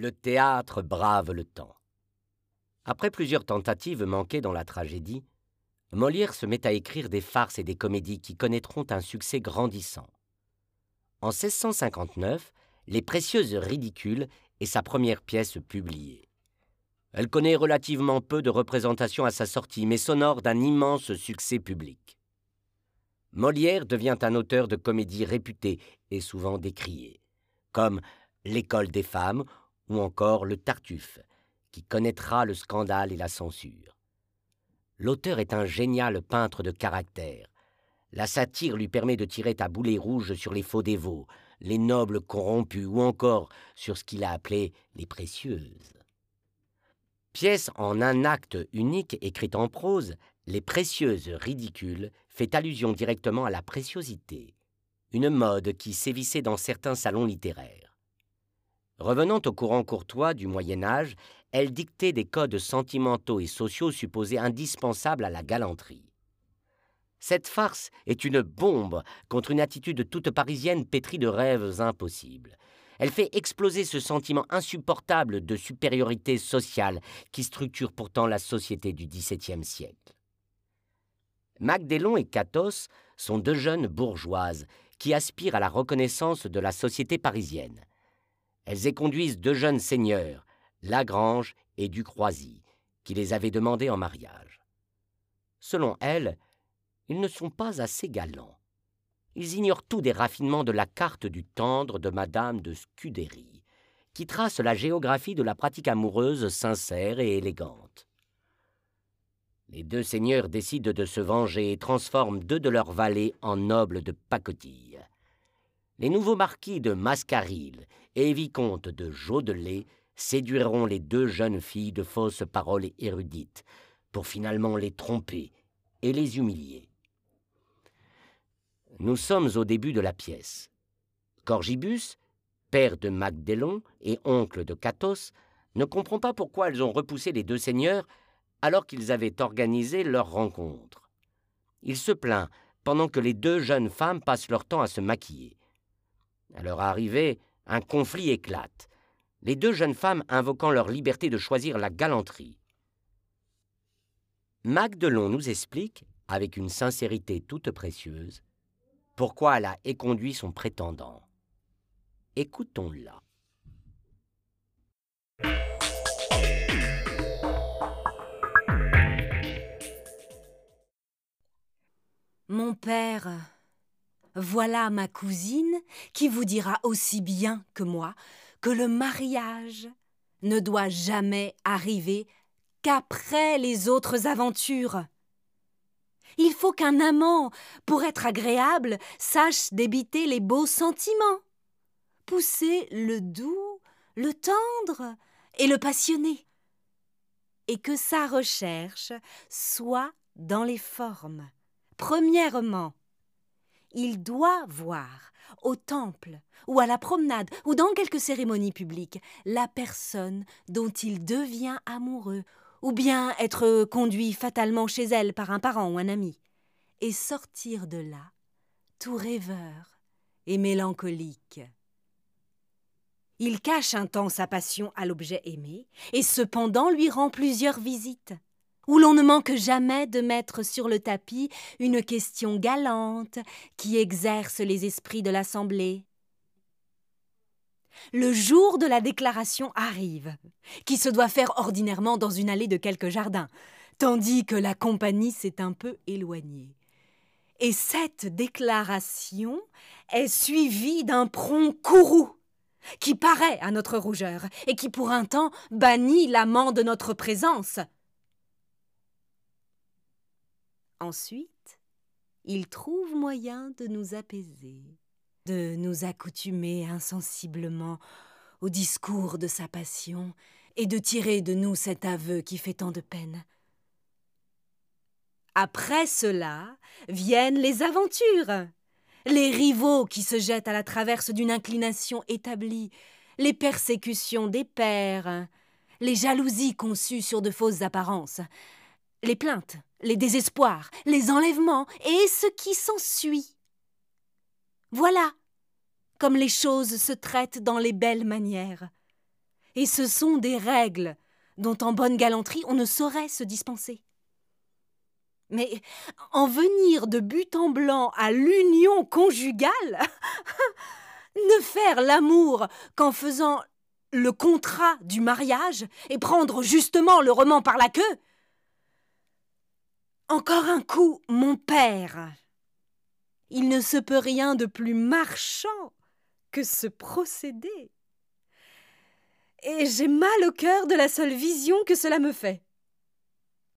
Le théâtre brave le temps. Après plusieurs tentatives manquées dans la tragédie, Molière se met à écrire des farces et des comédies qui connaîtront un succès grandissant. En 1659, Les Précieuses Ridicules est sa première pièce publiée. Elle connaît relativement peu de représentations à sa sortie, mais s'honore d'un immense succès public. Molière devient un auteur de comédies réputé et souvent décrié, comme L'école des femmes ou encore Le Tartuffe, qui connaîtra le scandale et la censure. L'auteur est un génial peintre de caractère. La satire lui permet de tirer à boulet rouge sur les faux dévots, les nobles corrompus ou encore sur ce qu'il a appelé les précieuses. Pièce en un acte unique écrite en prose, Les précieuses ridicules fait allusion directement à la préciosité, une mode qui sévissait dans certains salons littéraires. Revenant au courant courtois du Moyen Âge, elle dictait des codes sentimentaux et sociaux supposés indispensables à la galanterie. Cette farce est une bombe contre une attitude toute parisienne pétrie de rêves impossibles. Elle fait exploser ce sentiment insupportable de supériorité sociale qui structure pourtant la société du XVIIe siècle. Magdélon et Catos sont deux jeunes bourgeoises qui aspirent à la reconnaissance de la société parisienne. Elles y conduisent deux jeunes seigneurs, Lagrange et Ducroisy, qui les avaient demandés en mariage. Selon elles, ils ne sont pas assez galants. Ils ignorent tout des raffinements de la carte du tendre de Madame de Scudéry, qui trace la géographie de la pratique amoureuse sincère et élégante. Les deux seigneurs décident de se venger et transforment deux de leurs valets en nobles de pacotille. Les nouveaux marquis de Mascaril et vicomtes de Jaudelet séduiront les deux jeunes filles de fausses paroles érudites, pour finalement les tromper et les humilier. Nous sommes au début de la pièce. Corgibus, père de Magdélon et oncle de Catos, ne comprend pas pourquoi elles ont repoussé les deux seigneurs alors qu'ils avaient organisé leur rencontre. Il se plaint pendant que les deux jeunes femmes passent leur temps à se maquiller. À leur arrivée, un conflit éclate les deux jeunes femmes invoquant leur liberté de choisir la galanterie. Magdelon nous explique, avec une sincérité toute précieuse, pourquoi elle a éconduit son prétendant. Écoutons-la. Mon père, voilà ma cousine qui vous dira aussi bien que moi que le mariage ne doit jamais arriver qu'après les autres aventures. Il faut qu'un amant, pour être agréable, sache débiter les beaux sentiments, pousser le doux, le tendre et le passionné, et que sa recherche soit dans les formes. Premièrement, il doit voir au temple ou à la promenade ou dans quelque cérémonie publique la personne dont il devient amoureux ou bien être conduit fatalement chez elle par un parent ou un ami et sortir de là tout rêveur et mélancolique. Il cache un temps sa passion à l'objet aimé et cependant lui rend plusieurs visites où l'on ne manque jamais de mettre sur le tapis une question galante qui exerce les esprits de l'assemblée. Le jour de la déclaration arrive, qui se doit faire ordinairement dans une allée de quelques jardins, tandis que la compagnie s'est un peu éloignée. Et cette déclaration est suivie d'un prompt courroux qui paraît à notre rougeur et qui pour un temps bannit l'amant de notre présence. Ensuite, il trouve moyen de nous apaiser, de nous accoutumer insensiblement au discours de sa passion et de tirer de nous cet aveu qui fait tant de peine. Après cela viennent les aventures, les rivaux qui se jettent à la traverse d'une inclination établie, les persécutions des pères, les jalousies conçues sur de fausses apparences, les plaintes, les désespoirs, les enlèvements et ce qui s'ensuit. Voilà comme les choses se traitent dans les belles manières. Et ce sont des règles dont en bonne galanterie on ne saurait se dispenser. Mais en venir de but en blanc à l'union conjugale, ne faire l'amour qu'en faisant le contrat du mariage et prendre justement le roman par la queue. Encore un coup, mon père. Il ne se peut rien de plus marchand que ce procédé. Et j'ai mal au cœur de la seule vision que cela me fait.